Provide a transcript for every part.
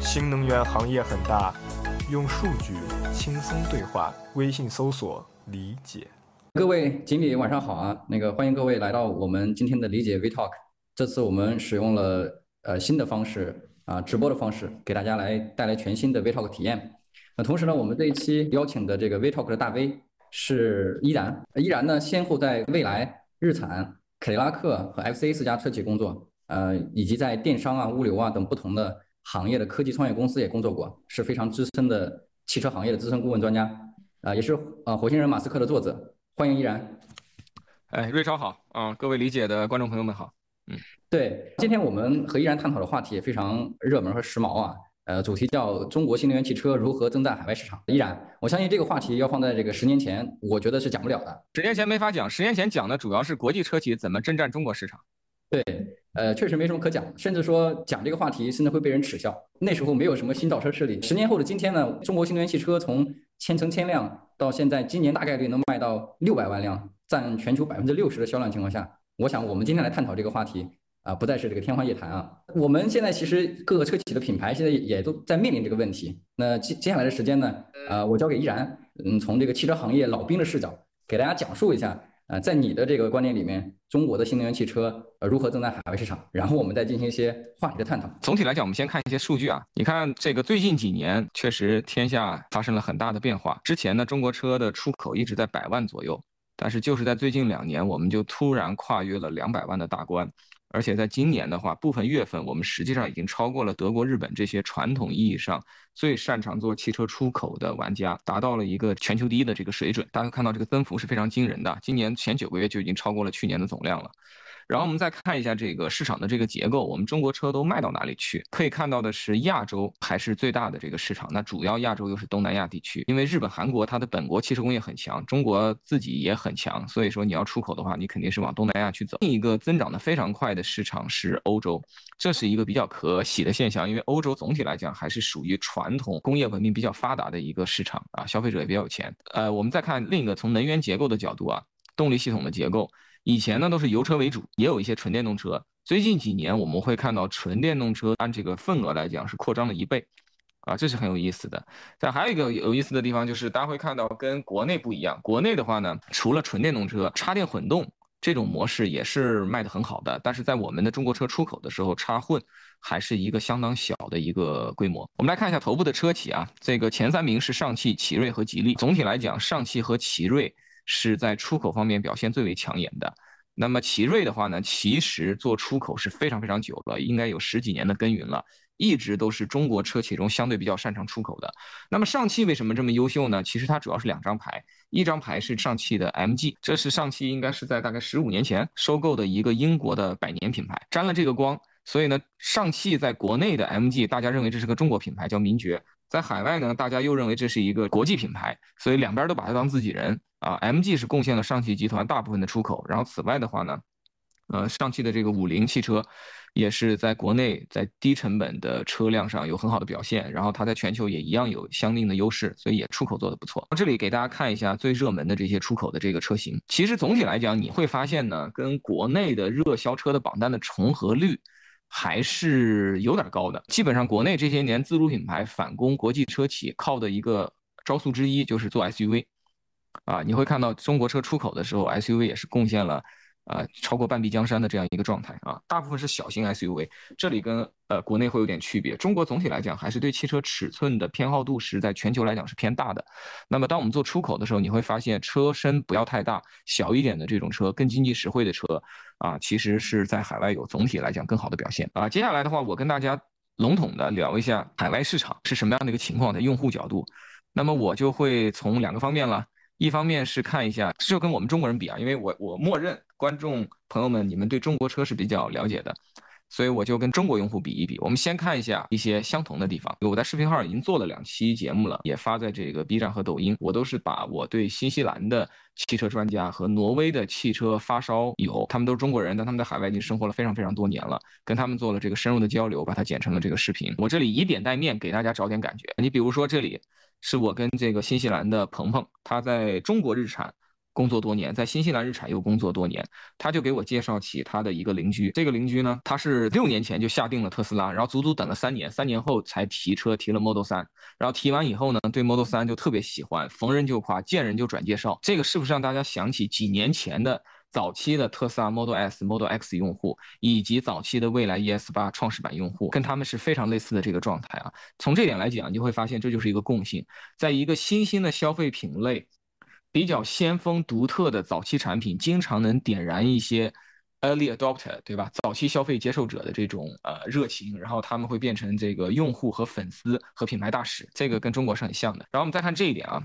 新能源行业很大，用数据轻松对话。微信搜索“理解”。各位经理晚上好啊！那个欢迎各位来到我们今天的理解 V Talk。这次我们使用了呃新的方式啊，直播的方式，给大家来带来全新的 V Talk 体验。那同时呢，我们这一期邀请的这个 V Talk 的大 V 是依然。依然呢，先后在未来、日产、凯迪拉克和 FCA 四家车企工作，呃，以及在电商啊、物流啊等不同的行业的科技创业公司也工作过，是非常资深的汽车行业的资深顾问专家。啊，也是啊，火星人马斯克的作者。欢迎依然。哎，瑞超好啊，各位理解的观众朋友们好。嗯，对，今天我们和依然探讨的话题也非常热门和时髦啊。呃，主题叫中国新能源汽车如何征战海外市场。依然，我相信这个话题要放在这个十年前，我觉得是讲不了的。十年前没法讲，十年前讲的主要是国际车企怎么征战中国市场。对，呃，确实没什么可讲，甚至说讲这个话题，甚至会被人耻笑。那时候没有什么新造车势力。十年后的今天呢，中国新能源汽车从千乘千辆到现在，今年大概率能卖到六百万辆，占全球百分之六十的销量情况下，我想我们今天来探讨这个话题。啊，不再是这个天方夜谭啊！我们现在其实各个车企的品牌现在也都在面临这个问题。那接接下来的时间呢，呃，我交给依然，嗯，从这个汽车行业老兵的视角，给大家讲述一下，呃，在你的这个观念里面，中国的新能源汽车呃如何正在海外市场，然后我们再进行一些话题的探讨。总体来讲，我们先看一些数据啊，你看这个最近几年确实天下发生了很大的变化。之前呢，中国车的出口一直在百万左右，但是就是在最近两年，我们就突然跨越了两百万的大关。而且在今年的话，部分月份我们实际上已经超过了德国、日本这些传统意义上最擅长做汽车出口的玩家，达到了一个全球第一的这个水准。大家看到这个增幅是非常惊人的，今年前九个月就已经超过了去年的总量了。然后我们再看一下这个市场的这个结构，我们中国车都卖到哪里去？可以看到的是，亚洲还是最大的这个市场。那主要亚洲又是东南亚地区，因为日本、韩国它的本国汽车工业很强，中国自己也很强，所以说你要出口的话，你肯定是往东南亚去走。另一个增长的非常快的市场是欧洲，这是一个比较可喜的现象，因为欧洲总体来讲还是属于传统工业文明比较发达的一个市场啊，消费者也比较有钱。呃，我们再看另一个从能源结构的角度啊，动力系统的结构。以前呢都是油车为主，也有一些纯电动车。最近几年我们会看到纯电动车按这个份额来讲是扩张了一倍，啊，这是很有意思的。但还有一个有意思的地方就是，大家会看到跟国内不一样。国内的话呢，除了纯电动车，插电混动这种模式也是卖的很好的。但是在我们的中国车出口的时候，插混还是一个相当小的一个规模。我们来看一下头部的车企啊，这个前三名是上汽、奇瑞和吉利。总体来讲，上汽和奇瑞。是在出口方面表现最为抢眼的。那么奇瑞的话呢，其实做出口是非常非常久了，应该有十几年的耕耘了，一直都是中国车企中相对比较擅长出口的。那么上汽为什么这么优秀呢？其实它主要是两张牌，一张牌是上汽的 MG，这是上汽应该是在大概十五年前收购的一个英国的百年品牌，沾了这个光。所以呢，上汽在国内的 MG，大家认为这是个中国品牌，叫名爵；在海外呢，大家又认为这是一个国际品牌，所以两边都把它当自己人啊。MG 是贡献了上汽集团大部分的出口，然后此外的话呢，呃，上汽的这个五菱汽车也是在国内在低成本的车辆上有很好的表现，然后它在全球也一样有相应的优势，所以也出口做得不错。这里给大家看一下最热门的这些出口的这个车型，其实总体来讲，你会发现呢，跟国内的热销车的榜单的重合率。还是有点高的。基本上，国内这些年自主品牌反攻国际车企，靠的一个招数之一就是做 SUV。啊，你会看到中国车出口的时候，SUV 也是贡献了。啊，超过半壁江山的这样一个状态啊，大部分是小型 SUV，这里跟呃国内会有点区别。中国总体来讲还是对汽车尺寸的偏好度是在全球来讲是偏大的。那么当我们做出口的时候，你会发现车身不要太大，小一点的这种车更经济实惠的车啊，其实是在海外有总体来讲更好的表现啊。接下来的话，我跟大家笼统的聊一下海外市场是什么样的一个情况，在用户角度，那么我就会从两个方面了。一方面是看一下，这就跟我们中国人比啊，因为我我默认观众朋友们你们对中国车是比较了解的，所以我就跟中国用户比一比。我们先看一下一些相同的地方。我在视频号已经做了两期节目了，也发在这个 B 站和抖音。我都是把我对新西兰的汽车专家和挪威的汽车发烧友，他们都是中国人，但他们在海外已经生活了非常非常多年了，跟他们做了这个深入的交流，把它剪成了这个视频。我这里以点带面，给大家找点感觉。你比如说这里。是我跟这个新西兰的鹏鹏，他在中国日产工作多年，在新西兰日产又工作多年，他就给我介绍起他的一个邻居。这个邻居呢，他是六年前就下定了特斯拉，然后足足等了三年，三年后才提车提了 Model 3。然后提完以后呢，对 Model 3就特别喜欢，逢人就夸，见人就转介绍。这个是不是让大家想起几年前的早期的特斯拉 Model S、Model X 用户，以及早期的蔚来 ES 八创始版用户，跟他们是非常类似的这个状态啊？从这点来讲，你就会发现这就是一个共性，在一个新兴的消费品类。比较先锋独特的早期产品，经常能点燃一些 early adopter，对吧？早期消费接受者的这种呃热情，然后他们会变成这个用户和粉丝和品牌大使，这个跟中国是很像的。然后我们再看这一点啊，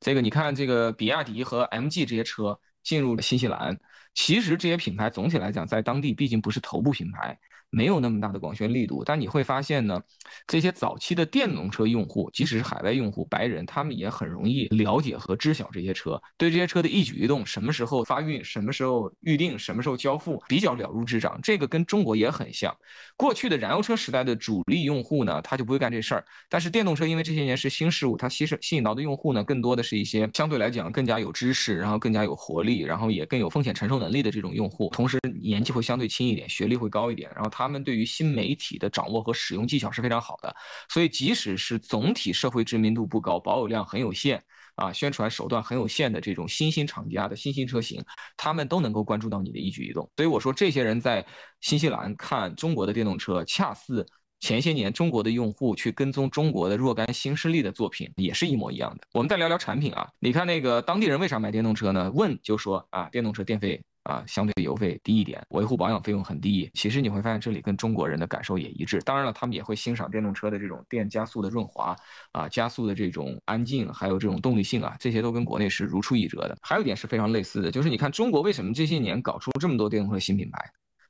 这个你看这个比亚迪和 MG 这些车进入了新西兰，其实这些品牌总体来讲在当地毕竟不是头部品牌。没有那么大的广宣力度，但你会发现呢，这些早期的电动车用户，即使是海外用户、白人，他们也很容易了解和知晓这些车，对这些车的一举一动，什么时候发运，什么时候预定，什么时候交付，比较了如指掌。这个跟中国也很像。过去的燃油车时代的主力用户呢，他就不会干这事儿。但是电动车因为这些年是新事物，它吸吸引到的用户呢，更多的是一些相对来讲更加有知识，然后更加有活力，然后也更有风险承受能力的这种用户，同时年纪会相对轻一点，学历会高一点，然后他们对于新媒媒体的掌握和使用技巧是非常好的，所以即使是总体社会知名度不高、保有量很有限啊、宣传手段很有限的这种新兴厂家的新兴车型，他们都能够关注到你的一举一动。所以我说，这些人在新西兰看中国的电动车，恰似前些年中国的用户去跟踪中国的若干新势力的作品，也是一模一样的。我们再聊聊产品啊，你看那个当地人为啥买电动车呢？问就说啊，电动车电费。啊，相对油费低一点，维护保养费用很低。其实你会发现这里跟中国人的感受也一致。当然了，他们也会欣赏电动车的这种电加速的润滑啊，加速的这种安静，还有这种动力性啊，这些都跟国内是如出一辙的。还有一点是非常类似的，就是你看中国为什么这些年搞出这么多电动车新品牌，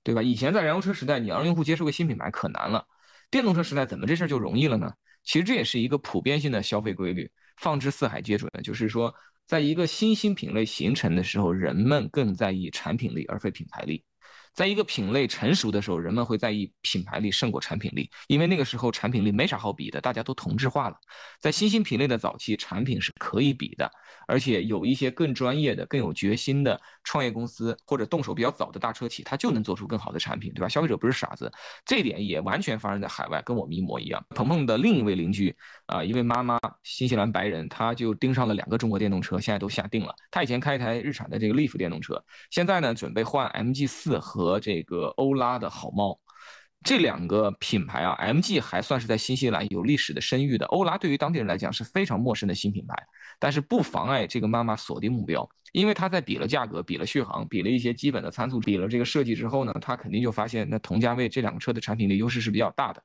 对吧？以前在燃油车时代，你要让用户接受个新品牌可难了，电动车时代怎么这事儿就容易了呢？其实这也是一个普遍性的消费规律，放之四海皆准，就是说。在一个新兴品类形成的时候，人们更在意产品力而非品牌力。在一个品类成熟的时候，人们会在意品牌力胜过产品力，因为那个时候产品力没啥好比的，大家都同质化了。在新兴品类的早期，产品是可以比的，而且有一些更专业的、更有决心的创业公司或者动手比较早的大车企，它就能做出更好的产品，对吧？消费者不是傻子，这点也完全发生在海外，跟我们一模一样。鹏鹏的另一位邻居啊，一位妈妈，新西兰白人，她就盯上了两个中国电动车，现在都下定了。她以前开一台日产的这个 Leaf 电动车，现在呢准备换 MG 四和。和这个欧拉的好猫，这两个品牌啊，MG 还算是在新西兰有历史的声誉的，欧拉对于当地人来讲是非常陌生的新品牌，但是不妨碍这个妈妈锁定目标，因为她在比了价格、比了续航、比了一些基本的参数、比了这个设计之后呢，她肯定就发现那同价位这两个车的产品力优势是比较大的，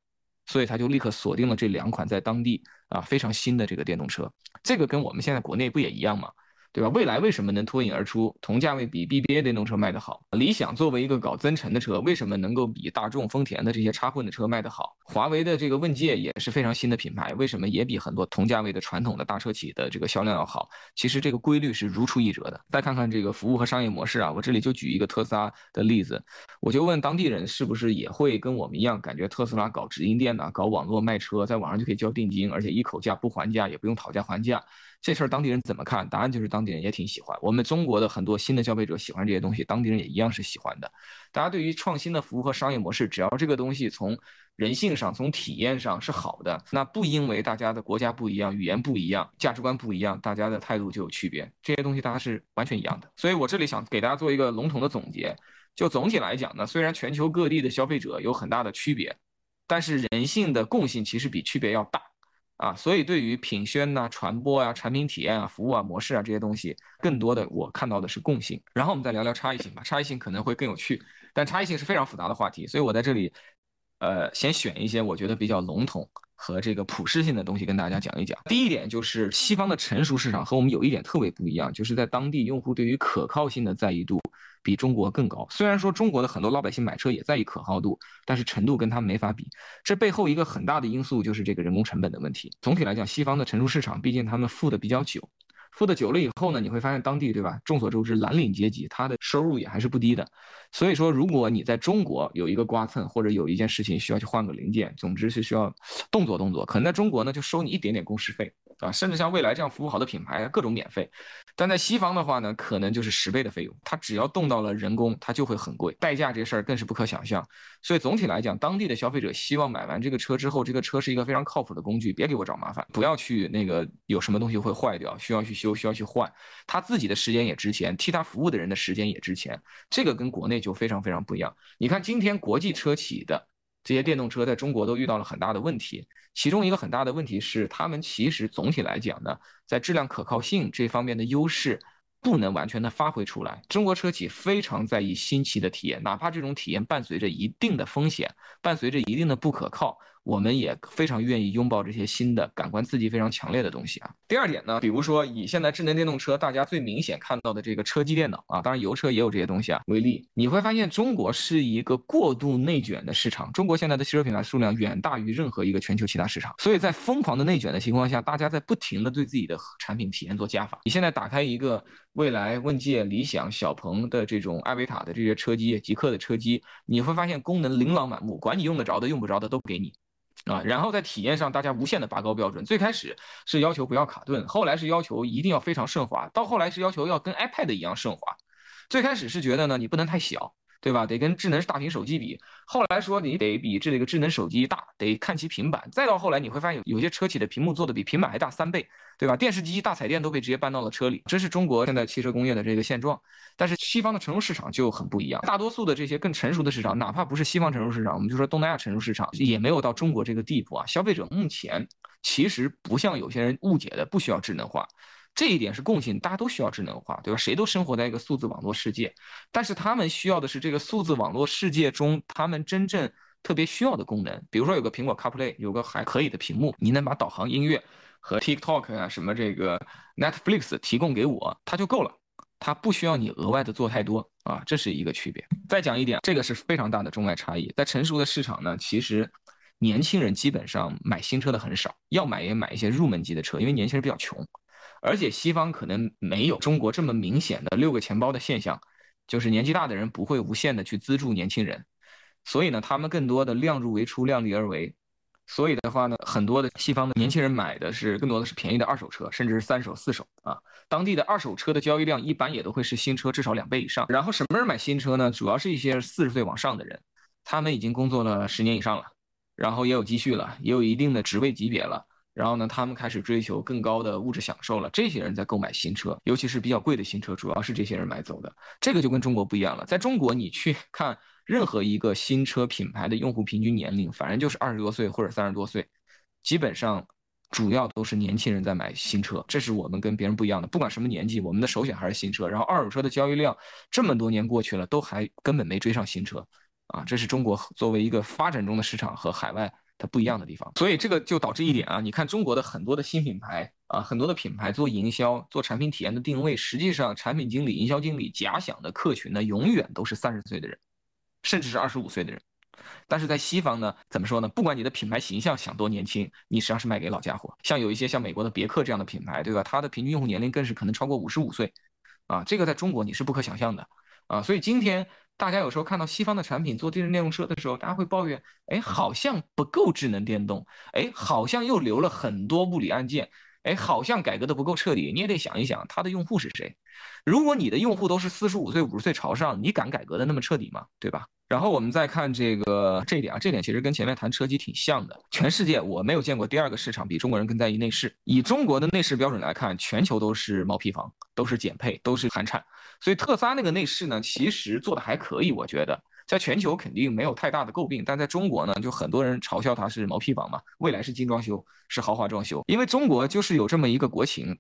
所以她就立刻锁定了这两款在当地啊非常新的这个电动车，这个跟我们现在国内不也一样吗？对吧？未来为什么能脱颖而出？同价位比 BBA 电动车卖得好。理想作为一个搞增程的车，为什么能够比大众、丰田的这些插混的车卖得好？华为的这个问界也是非常新的品牌，为什么也比很多同价位的传统的大车企的这个销量要好？其实这个规律是如出一辙的。再看看这个服务和商业模式啊，我这里就举一个特斯拉的例子，我就问当地人是不是也会跟我们一样，感觉特斯拉搞直营店呢，搞网络卖车，在网上就可以交定金，而且一口价不还价，也不用讨价还价。这事儿当地人怎么看？答案就是当地人也挺喜欢。我们中国的很多新的消费者喜欢这些东西，当地人也一样是喜欢的。大家对于创新的服务和商业模式，只要这个东西从人性上、从体验上是好的，那不因为大家的国家不一样、语言不一样、价值观不一样，大家的态度就有区别。这些东西大家是完全一样的。所以我这里想给大家做一个笼统的总结，就总体来讲呢，虽然全球各地的消费者有很大的区别，但是人性的共性其实比区别要大。啊，所以对于品宣呐、传播啊、产品体验啊、服务啊、模式啊这些东西，更多的我看到的是共性。然后我们再聊聊差异性吧，差异性可能会更有趣，但差异性是非常复杂的话题，所以我在这里，呃，先选一些我觉得比较笼统和这个普适性的东西跟大家讲一讲。第一点就是西方的成熟市场和我们有一点特别不一样，就是在当地用户对于可靠性的在意度。比中国更高。虽然说中国的很多老百姓买车也在意可靠度，但是程度跟他们没法比。这背后一个很大的因素就是这个人工成本的问题。总体来讲，西方的成熟市场，毕竟他们富的比较久，富的久了以后呢，你会发现当地对吧？众所周知，蓝领阶级他的收入也还是不低的。所以说，如果你在中国有一个刮蹭，或者有一件事情需要去换个零件，总之是需要动作动作，可能在中国呢就收你一点点工时费啊，甚至像未来这样服务好的品牌，各种免费。但在西方的话呢，可能就是十倍的费用，它只要动到了人工，它就会很贵，代价这事儿更是不可想象。所以总体来讲，当地的消费者希望买完这个车之后，这个车是一个非常靠谱的工具，别给我找麻烦，不要去那个有什么东西会坏掉，需要去修，需要去换，他自己的时间也值钱，替他服务的人的时间也值钱，这个跟国内就非常非常不一样。你看今天国际车企的。这些电动车在中国都遇到了很大的问题，其中一个很大的问题是，他们其实总体来讲呢，在质量可靠性这方面的优势不能完全的发挥出来。中国车企非常在意新奇的体验，哪怕这种体验伴随着一定的风险，伴随着一定的不可靠。我们也非常愿意拥抱这些新的感官刺激非常强烈的东西啊。第二点呢，比如说以现在智能电动车大家最明显看到的这个车机电脑啊，当然油车也有这些东西啊为例，你会发现中国是一个过度内卷的市场。中国现在的汽车品牌数量远大于任何一个全球其他市场，所以在疯狂的内卷的情况下，大家在不停的对自己的产品体验做加法。你现在打开一个蔚来、问界、理想、小鹏的这种艾维塔的这些车机，极客的车机，你会发现功能琳琅满目，管你用得着的用不着的都给你。啊，然后在体验上，大家无限的拔高标准。最开始是要求不要卡顿，后来是要求一定要非常顺滑，到后来是要求要跟 iPad 一样顺滑。最开始是觉得呢，你不能太小。对吧？得跟智能大屏手机比。后来说你得比这个智能手机大，得看其平板。再到后来你会发现有有些车企的屏幕做的比平板还大三倍，对吧？电视机、大彩电都被直接搬到了车里，这是中国现在汽车工业的这个现状。但是西方的成熟市场就很不一样，大多数的这些更成熟的市场，哪怕不是西方成熟市场，我们就说东南亚成熟市场，也没有到中国这个地步啊。消费者目前其实不像有些人误解的，不需要智能化。这一点是共性，大家都需要智能化，对吧？谁都生活在一个数字网络世界，但是他们需要的是这个数字网络世界中他们真正特别需要的功能。比如说有个苹果 CarPlay，有个还可以的屏幕，你能把导航、音乐和 TikTok 啊什么这个 Netflix 提供给我，它就够了，它不需要你额外的做太多啊，这是一个区别。再讲一点，这个是非常大的中外差异。在成熟的市场呢，其实年轻人基本上买新车的很少，要买也买一些入门级的车，因为年轻人比较穷。而且西方可能没有中国这么明显的六个钱包的现象，就是年纪大的人不会无限的去资助年轻人，所以呢，他们更多的量入为出，量力而为。所以的话呢，很多的西方的年轻人买的是更多的是便宜的二手车，甚至是三手、四手啊。当地的二手车的交易量一般也都会是新车至少两倍以上。然后什么人买新车呢？主要是一些四十岁往上的人，他们已经工作了十年以上了，然后也有积蓄了，也有一定的职位级别了。然后呢，他们开始追求更高的物质享受了。这些人在购买新车，尤其是比较贵的新车，主要是这些人买走的。这个就跟中国不一样了。在中国，你去 看任何一个新车品牌的用户平均年龄，反正就是二十多岁或者三十多岁，基本上主要都是年轻人在买新车。这是我们跟别人不一样的。不管什么年纪，我们的首选还是新车。然后二手车的交易量这么多年过去了，都还根本没追上新车，啊，这是中国作为一个发展中的市场和海外。它不一样的地方，所以这个就导致一点啊，你看中国的很多的新品牌啊，很多的品牌做营销、做产品体验的定位，实际上产品经理、营销经理假想的客群呢，永远都是三十岁的人，甚至是二十五岁的人。但是在西方呢，怎么说呢？不管你的品牌形象想多年轻，你实际上是卖给老家伙。像有一些像美国的别克这样的品牌，对吧？它的平均用户年龄更是可能超过五十五岁，啊，这个在中国你是不可想象的，啊，所以今天。大家有时候看到西方的产品做智能电动车的时候，大家会抱怨，哎，好像不够智能电动，哎，好像又留了很多物理按键，哎，好像改革的不够彻底。你也得想一想，它的用户是谁？如果你的用户都是四十五岁、五十岁朝上，你敢改革的那么彻底吗？对吧？然后我们再看这个这一点啊，这点其实跟前面谈车机挺像的。全世界我没有见过第二个市场比中国人更在意内饰。以中国的内饰标准来看，全球都是毛坯房，都是减配，都是寒产。所以特斯拉那个内饰呢，其实做的还可以，我觉得在全球肯定没有太大的诟病，但在中国呢，就很多人嘲笑它是毛坯房嘛，未来是精装修，是豪华装修，因为中国就是有这么一个国情，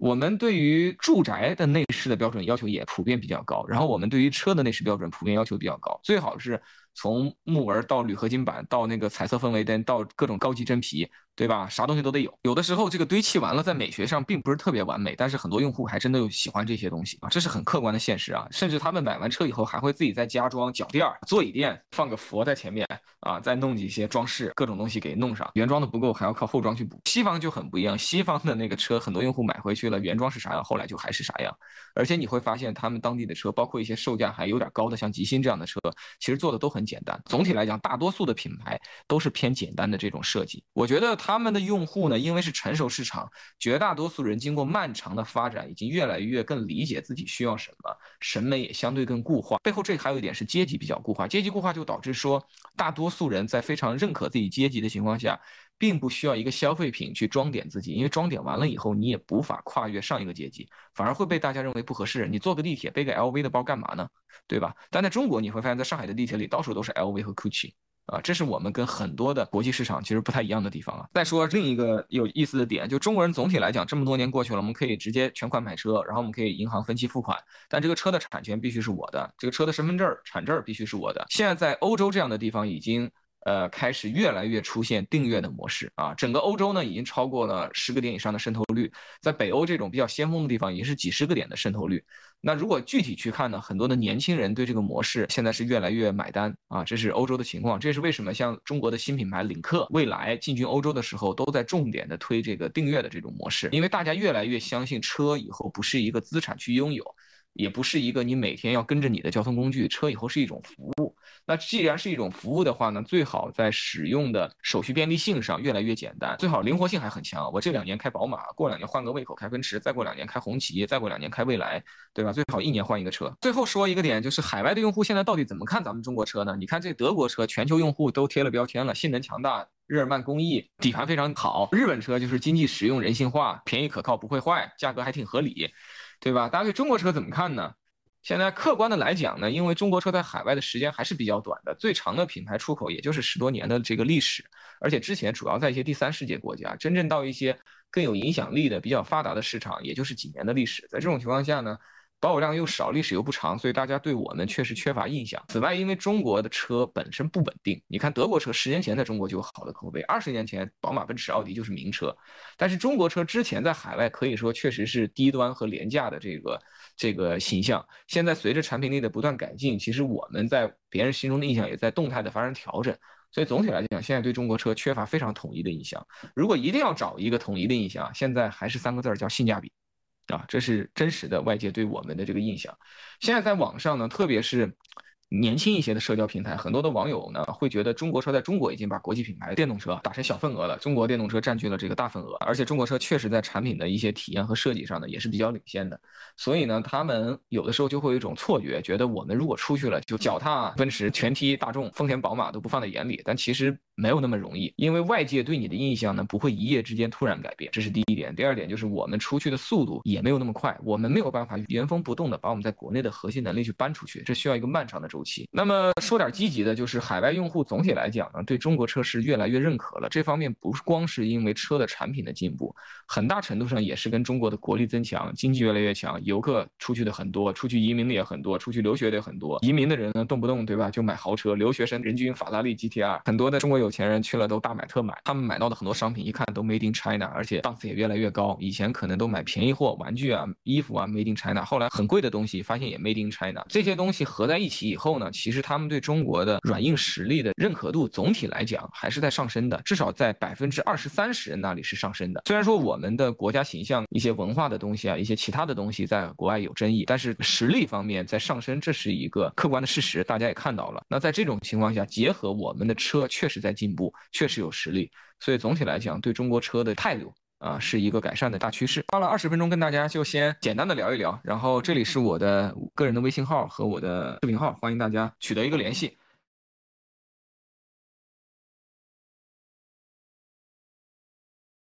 我们对于住宅的内饰的标准要求也普遍比较高，然后我们对于车的内饰标准普遍要求比较高，最好是从木纹到铝合金板到那个彩色氛围灯到各种高级真皮，对吧？啥东西都得有。有的时候这个堆砌完了，在美学上并不是特别完美，但是很多用户还真的有喜欢这些东西啊，这是很客观的现实啊。甚至他们买完车以后，还会自己再加装脚垫、座椅垫，放个佛在前面啊，再弄几些装饰，各种东西给弄上。原装的不够，还要靠后装去补。西方就很不一样，西方的那个车，很多用户买回去了，原装是啥样，后来就还是啥样。而且你会发现，他们当地的车，包括一些售价还有点高的，像极星这样的车，其实做的都很很简单。总体来讲，大多数的品牌都是偏简单的这种设计。我觉得他们的用户呢，因为是成熟市场，绝大多数人经过漫长的发展，已经越来越更理解自己需要什么，审美也相对更固化。背后这还有一点是阶级比较固化，阶级固化就导致说，大多数人在非常认可自己阶级的情况下，并不需要一个消费品去装点自己，因为装点完了以后，你也无法跨越上一个阶级，反而会被大家认为不合适。你坐个地铁背个 LV 的包干嘛呢？对吧？但在中国你会发现，在上海的地铁里，到处都是 LV 和 Gucci。啊，这是我们跟很多的国际市场其实不太一样的地方啊。再说另一个有意思的点，就中国人总体来讲，这么多年过去了，我们可以直接全款买车，然后我们可以银行分期付款，但这个车的产权必须是我的，这个车的身份证产证必须是我的。现在在欧洲这样的地方已经。呃，开始越来越出现订阅的模式啊，整个欧洲呢已经超过了十个点以上的渗透率，在北欧这种比较先锋的地方，也是几十个点的渗透率。那如果具体去看呢，很多的年轻人对这个模式现在是越来越买单啊，这是欧洲的情况。这是为什么像中国的新品牌领克、蔚来进军欧洲的时候，都在重点的推这个订阅的这种模式，因为大家越来越相信车以后不是一个资产去拥有。也不是一个你每天要跟着你的交通工具，车以后是一种服务。那既然是一种服务的话呢，最好在使用的手续便利性上越来越简单，最好灵活性还很强。我这两年开宝马，过两年换个胃口开奔驰，再过两年开红旗，再过两年开蔚来，对吧？最好一年换一个车。最后说一个点，就是海外的用户现在到底怎么看咱们中国车呢？你看这德国车，全球用户都贴了标签了，性能强大，日耳曼工艺，底盘非常好。日本车就是经济实用、人性化、便宜可靠、不会坏，价格还挺合理。对吧？大家对中国车怎么看呢？现在客观的来讲呢，因为中国车在海外的时间还是比较短的，最长的品牌出口也就是十多年的这个历史，而且之前主要在一些第三世界国家，真正到一些更有影响力的、比较发达的市场，也就是几年的历史。在这种情况下呢？保有量又少，历史又不长，所以大家对我们确实缺乏印象。此外，因为中国的车本身不稳定，你看德国车十年前在中国就有好的口碑，二十年前宝马、奔驰、奥迪就是名车，但是中国车之前在海外可以说确实是低端和廉价的这个这个形象。现在随着产品力的不断改进，其实我们在别人心中的印象也在动态的发生调整。所以总体来讲，现在对中国车缺乏非常统一的印象。如果一定要找一个统一的印象，现在还是三个字儿叫性价比。啊，这是真实的外界对我们的这个印象。现在在网上呢，特别是。年轻一些的社交平台，很多的网友呢会觉得中国车在中国已经把国际品牌电动车打成小份额了，中国电动车占据了这个大份额，而且中国车确实在产品的一些体验和设计上呢也是比较领先的，所以呢，他们有的时候就会有一种错觉，觉得我们如果出去了就脚踏奔驰、全踢大众、丰田、宝马都不放在眼里，但其实没有那么容易，因为外界对你的印象呢不会一夜之间突然改变，这是第一点。第二点就是我们出去的速度也没有那么快，我们没有办法原封不动的把我们在国内的核心能力去搬出去，这需要一个漫长的周。那么说点积极的，就是海外用户总体来讲呢，对中国车是越来越认可了。这方面不是光是因为车的产品的进步，很大程度上也是跟中国的国力增强、经济越来越强，游客出去的很多，出去移民的也很多，出去留学的也很多。移民的人呢，动不动对吧就买豪车，留学生人均法拉利 GTR，很多的中国有钱人去了都大买特买，他们买到的很多商品一看都 Made in China，而且档次也越来越高。以前可能都买便宜货，玩具啊、衣服啊 Made in China，后来很贵的东西发现也 Made in China。这些东西合在一起以后后呢，其实他们。对中国的软硬实力的认可度总体来讲还是在上升的，至少在百分之二十三十人那里是上升的。虽然说我们的国家形象、一些文化的东西啊、一些其他的东西在国外有争议，但是实力方面在上升，这是一个客观的事实，大家也看到了。那在这种情况下，结合我们的车确实在进步，确实有实力，所以总体来讲，对中国车的态度。啊，是一个改善的大趋势。花了二十分钟跟大家就先简单的聊一聊，然后这里是我的个人的微信号和我的视频号，欢迎大家取得一个联系。